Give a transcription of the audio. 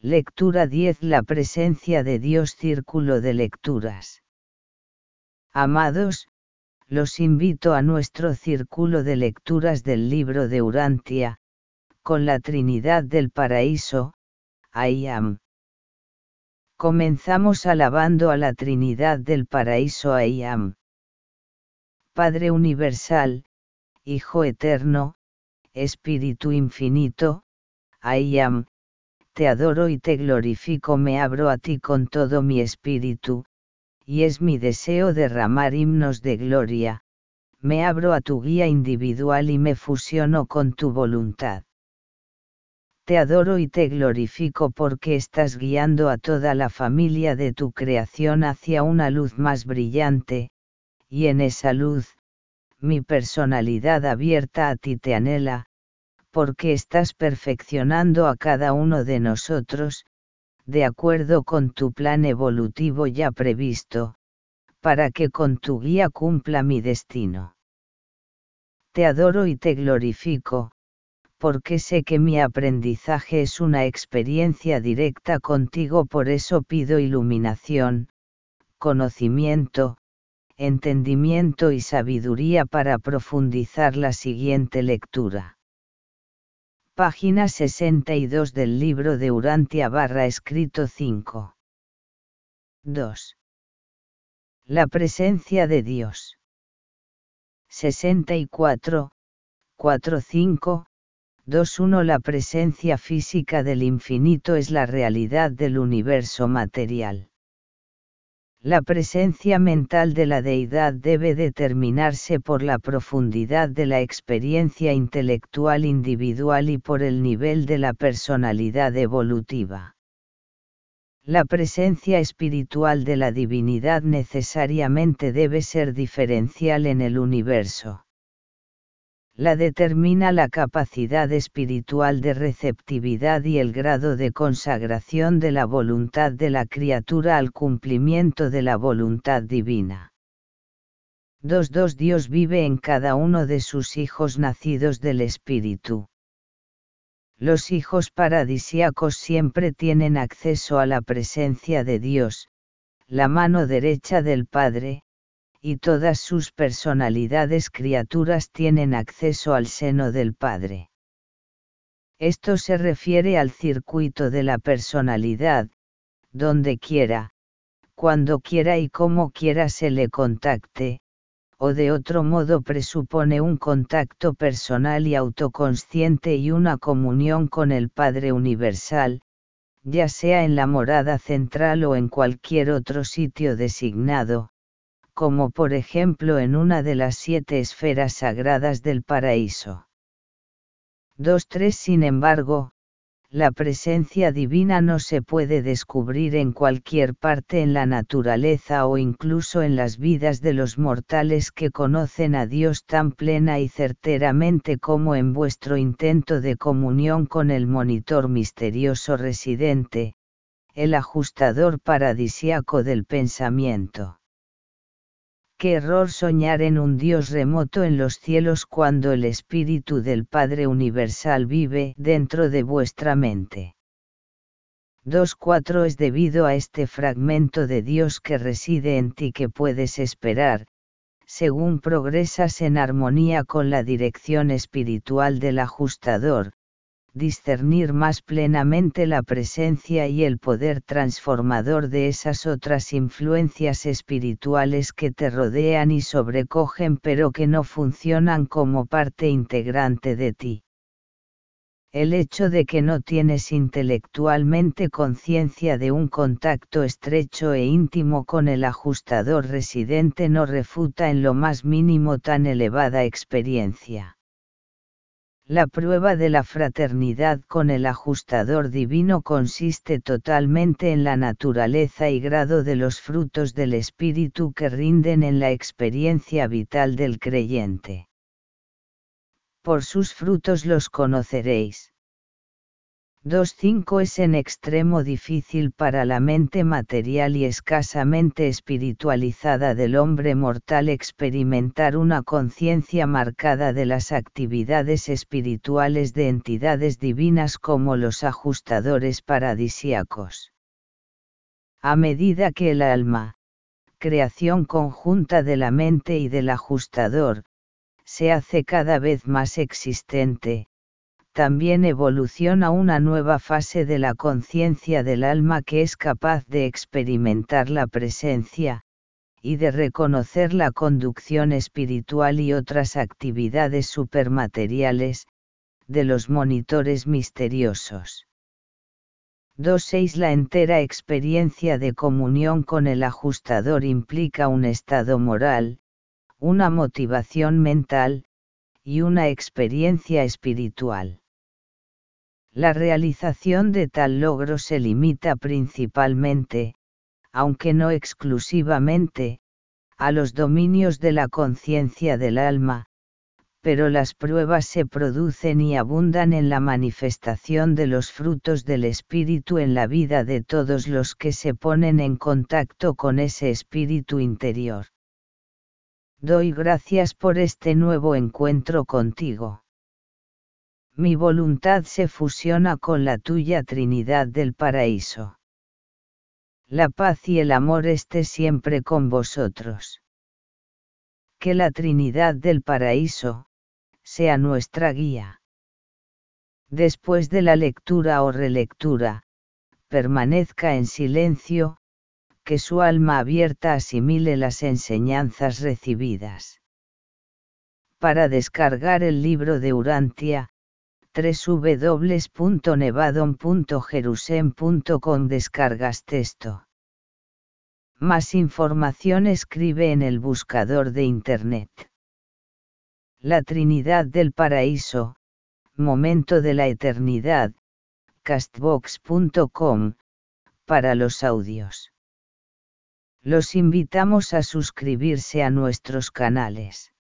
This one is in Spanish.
Lectura 10 La presencia de Dios Círculo de Lecturas. Amados, los invito a nuestro círculo de lecturas del libro de Urantia, con la Trinidad del Paraíso, I am. Comenzamos alabando a la Trinidad del Paraíso I am. Padre Universal, Hijo Eterno, Espíritu Infinito, I am, te adoro y te glorifico, me abro a ti con todo mi espíritu, y es mi deseo derramar himnos de gloria, me abro a tu guía individual y me fusiono con tu voluntad. Te adoro y te glorifico porque estás guiando a toda la familia de tu creación hacia una luz más brillante, y en esa luz, mi personalidad abierta a ti te anhela, porque estás perfeccionando a cada uno de nosotros, de acuerdo con tu plan evolutivo ya previsto, para que con tu guía cumpla mi destino. Te adoro y te glorifico, porque sé que mi aprendizaje es una experiencia directa contigo, por eso pido iluminación, conocimiento, entendimiento y sabiduría para profundizar la siguiente lectura. Página 62 del libro de Urantia barra escrito 5. 2. La presencia de Dios. 64, 45, 21 La presencia física del infinito es la realidad del universo material. La presencia mental de la deidad debe determinarse por la profundidad de la experiencia intelectual individual y por el nivel de la personalidad evolutiva. La presencia espiritual de la divinidad necesariamente debe ser diferencial en el universo la determina la capacidad espiritual de receptividad y el grado de consagración de la voluntad de la criatura al cumplimiento de la voluntad divina. 2.2 Dios vive en cada uno de sus hijos nacidos del Espíritu. Los hijos paradisíacos siempre tienen acceso a la presencia de Dios, la mano derecha del Padre, y todas sus personalidades criaturas tienen acceso al seno del Padre. Esto se refiere al circuito de la personalidad, donde quiera, cuando quiera y como quiera se le contacte, o de otro modo presupone un contacto personal y autoconsciente y una comunión con el Padre Universal, ya sea en la morada central o en cualquier otro sitio designado, como por ejemplo en una de las siete esferas sagradas del paraíso. 2.3 Sin embargo, la presencia divina no se puede descubrir en cualquier parte en la naturaleza o incluso en las vidas de los mortales que conocen a Dios tan plena y certeramente como en vuestro intento de comunión con el monitor misterioso residente, el ajustador paradisiaco del pensamiento. Qué error soñar en un Dios remoto en los cielos cuando el Espíritu del Padre Universal vive dentro de vuestra mente. 2.4 Es debido a este fragmento de Dios que reside en ti que puedes esperar, según progresas en armonía con la dirección espiritual del ajustador, discernir más plenamente la presencia y el poder transformador de esas otras influencias espirituales que te rodean y sobrecogen pero que no funcionan como parte integrante de ti. El hecho de que no tienes intelectualmente conciencia de un contacto estrecho e íntimo con el ajustador residente no refuta en lo más mínimo tan elevada experiencia. La prueba de la fraternidad con el ajustador divino consiste totalmente en la naturaleza y grado de los frutos del espíritu que rinden en la experiencia vital del creyente. Por sus frutos los conoceréis. 2.5 es en extremo difícil para la mente material y escasamente espiritualizada del hombre mortal experimentar una conciencia marcada de las actividades espirituales de entidades divinas como los ajustadores paradisíacos. A medida que el alma, creación conjunta de la mente y del ajustador, se hace cada vez más existente, también evoluciona una nueva fase de la conciencia del alma que es capaz de experimentar la presencia, y de reconocer la conducción espiritual y otras actividades supermateriales, de los monitores misteriosos. 2.6 La entera experiencia de comunión con el ajustador implica un estado moral, una motivación mental, y una experiencia espiritual. La realización de tal logro se limita principalmente, aunque no exclusivamente, a los dominios de la conciencia del alma, pero las pruebas se producen y abundan en la manifestación de los frutos del espíritu en la vida de todos los que se ponen en contacto con ese espíritu interior. Doy gracias por este nuevo encuentro contigo mi voluntad se fusiona con la tuya Trinidad del Paraíso. La paz y el amor esté siempre con vosotros. Que la Trinidad del Paraíso, sea nuestra guía. Después de la lectura o relectura, permanezca en silencio, que su alma abierta asimile las enseñanzas recibidas. Para descargar el libro de Urantia, www.nevadon.jerusem.com descargas texto. Más información escribe en el buscador de Internet. La Trinidad del Paraíso, Momento de la Eternidad, castbox.com, para los audios. Los invitamos a suscribirse a nuestros canales.